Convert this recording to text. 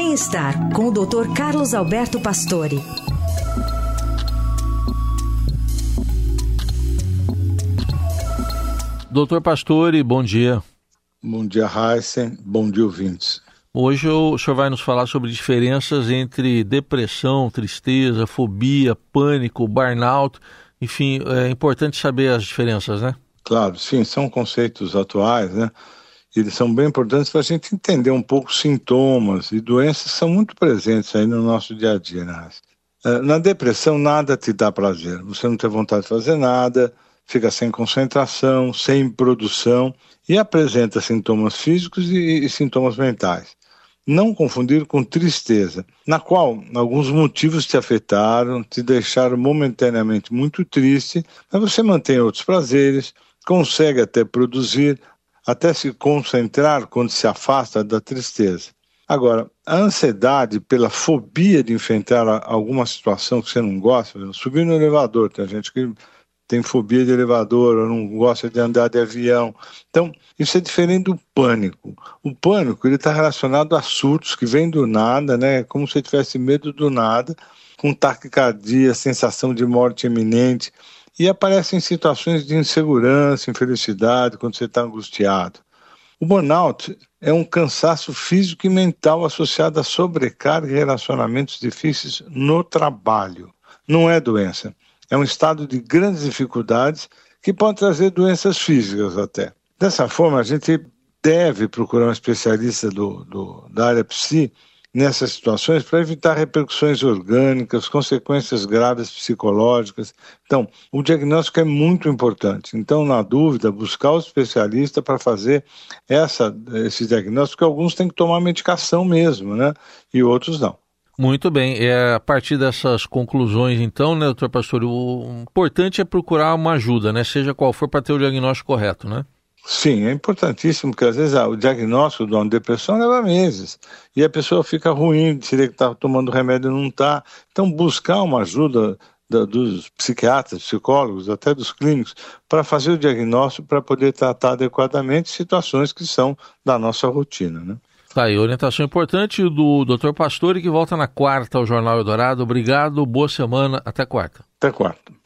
Bem-estar com o Dr. Carlos Alberto Pastore. Doutor Pastore, bom dia. Bom dia, Heisen. Bom dia, ouvintes. Hoje o senhor vai nos falar sobre diferenças entre depressão, tristeza, fobia, pânico, burnout. Enfim, é importante saber as diferenças, né? Claro, sim, são conceitos atuais, né? Eles são bem importantes para a gente entender um pouco sintomas e doenças que são muito presentes aí no nosso dia a dia, né? É, na depressão, nada te dá prazer. Você não tem vontade de fazer nada, fica sem concentração, sem produção e apresenta sintomas físicos e, e sintomas mentais. Não confundir com tristeza, na qual alguns motivos te afetaram, te deixaram momentaneamente muito triste, mas você mantém outros prazeres, consegue até produzir, até se concentrar quando se afasta da tristeza. Agora, a ansiedade pela fobia de enfrentar alguma situação que você não gosta, subir no elevador, tem gente que tem fobia de elevador, ou não gosta de andar de avião. Então, isso é diferente do pânico. O pânico ele está relacionado a surtos que vêm do nada, né? Como se tivesse medo do nada, com taquicardia, sensação de morte iminente e aparece em situações de insegurança, infelicidade, quando você está angustiado. O burnout é um cansaço físico e mental associado a sobrecarga e relacionamentos difíceis no trabalho. Não é doença, é um estado de grandes dificuldades que pode trazer doenças físicas até. Dessa forma, a gente deve procurar um especialista do, do da área psi nessas situações para evitar repercussões orgânicas, consequências graves psicológicas. Então, o diagnóstico é muito importante. Então, na dúvida, buscar o especialista para fazer essa, esse diagnóstico, alguns têm que tomar medicação mesmo, né? E outros não. Muito bem. É, a partir dessas conclusões, então, né, doutor Pastor, o importante é procurar uma ajuda, né? Seja qual for, para ter o diagnóstico correto, né? Sim, é importantíssimo, porque às vezes ah, o diagnóstico de uma depressão leva meses e a pessoa fica ruim, seria que está tomando remédio e não está. Então, buscar uma ajuda da, dos psiquiatras, psicólogos, até dos clínicos, para fazer o diagnóstico, para poder tratar adequadamente situações que são da nossa rotina. Né? Tá aí, orientação importante do Dr. Pastore, que volta na quarta ao Jornal Eldorado. Obrigado, boa semana, até quarta. Até quarta.